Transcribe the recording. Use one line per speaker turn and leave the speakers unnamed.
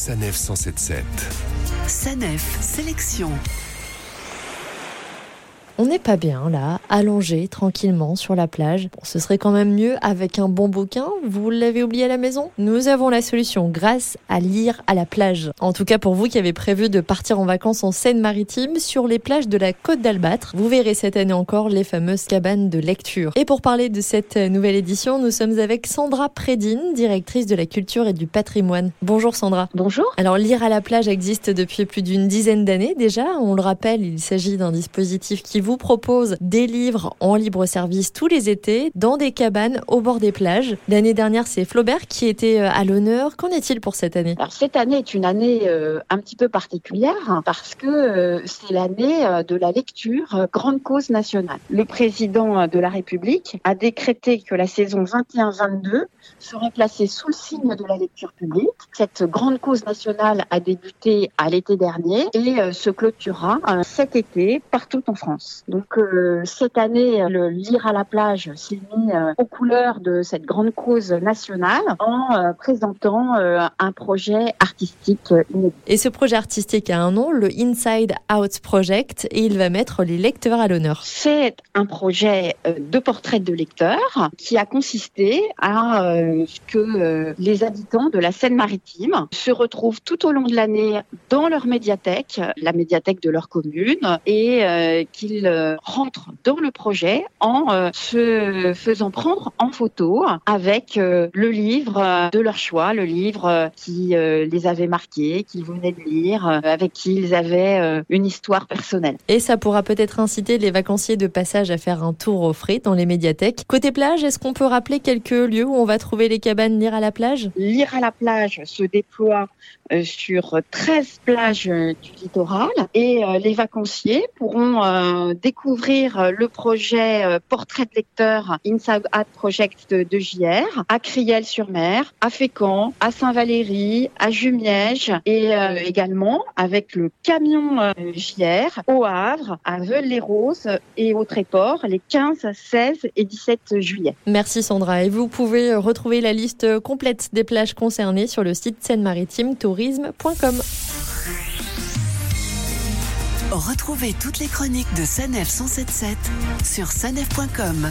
Sanef 177.
Sanef Sélection.
On n'est pas bien là, allongé tranquillement sur la plage. Bon, ce serait quand même mieux avec un bon bouquin. Vous l'avez oublié à la maison? Nous avons la solution grâce à lire à la plage. En tout cas pour vous qui avez prévu de partir en vacances en Seine-Maritime sur les plages de la Côte d'Albâtre, vous verrez cette année encore les fameuses cabanes de lecture. Et pour parler de cette nouvelle édition, nous sommes avec Sandra Prédine, directrice de la culture et du patrimoine. Bonjour Sandra.
Bonjour.
Alors lire à la plage existe depuis plus d'une dizaine d'années déjà. On le rappelle, il s'agit d'un dispositif qui vous vous propose des livres en libre service tous les étés dans des cabanes au bord des plages. L'année dernière, c'est Flaubert qui était euh, à l'honneur. Qu'en est-il pour cette année?
Alors cette année est une année euh, un petit peu particulière hein, parce que euh, c'est l'année de la lecture grande cause nationale. Le président de la République a décrété que la saison 21-22 serait placée sous le signe de la lecture publique. Cette grande cause nationale a débuté à l'été dernier et se clôturera cet été partout en France. Donc euh, cette année, le Lire à la plage s'est mis euh, aux couleurs de cette grande cause nationale en euh, présentant un projet artistique inédit.
Et ce projet artistique a un nom, le Inside Out Project, et il va mettre les lecteurs à l'honneur.
C'est un projet de portrait de lecteurs qui a consisté à ce que les habitants de la Seine-Maritime se retrouvent tout au long de l'année dans leur médiathèque, la médiathèque de leur commune, et qu'ils euh, rentrent dans le projet en euh, se faisant prendre en photo avec euh, le livre de leur choix, le livre qui les avait marqués, qu'ils venaient de lire, avec qui ils avaient une histoire personnelle.
Et ça pourra peut-être inciter les vacanciers de passage à faire un tour au frais dans les médiathèques. Côté plage, est-ce qu'on peut rappeler quelques lieux où on va trouver les cabanes Lire à la plage?
Lire à la plage se déploie sur 13 plages du littoral et les vacanciers pourront découvrir euh, le projet euh, Portrait de lecteur Inside Project de JR à Criel-sur-Mer, à Fécamp, à Saint-Valéry, à Jumièges et euh, également avec le camion JR au Havre, à Veules-les-Roses et au Tréport les 15, 16 et 17 juillet.
Merci Sandra et vous pouvez retrouver la liste complète des plages concernées sur le site seine-maritime tourisme.com.
Retrouvez toutes les chroniques de Sanef 177 sur sanef.com.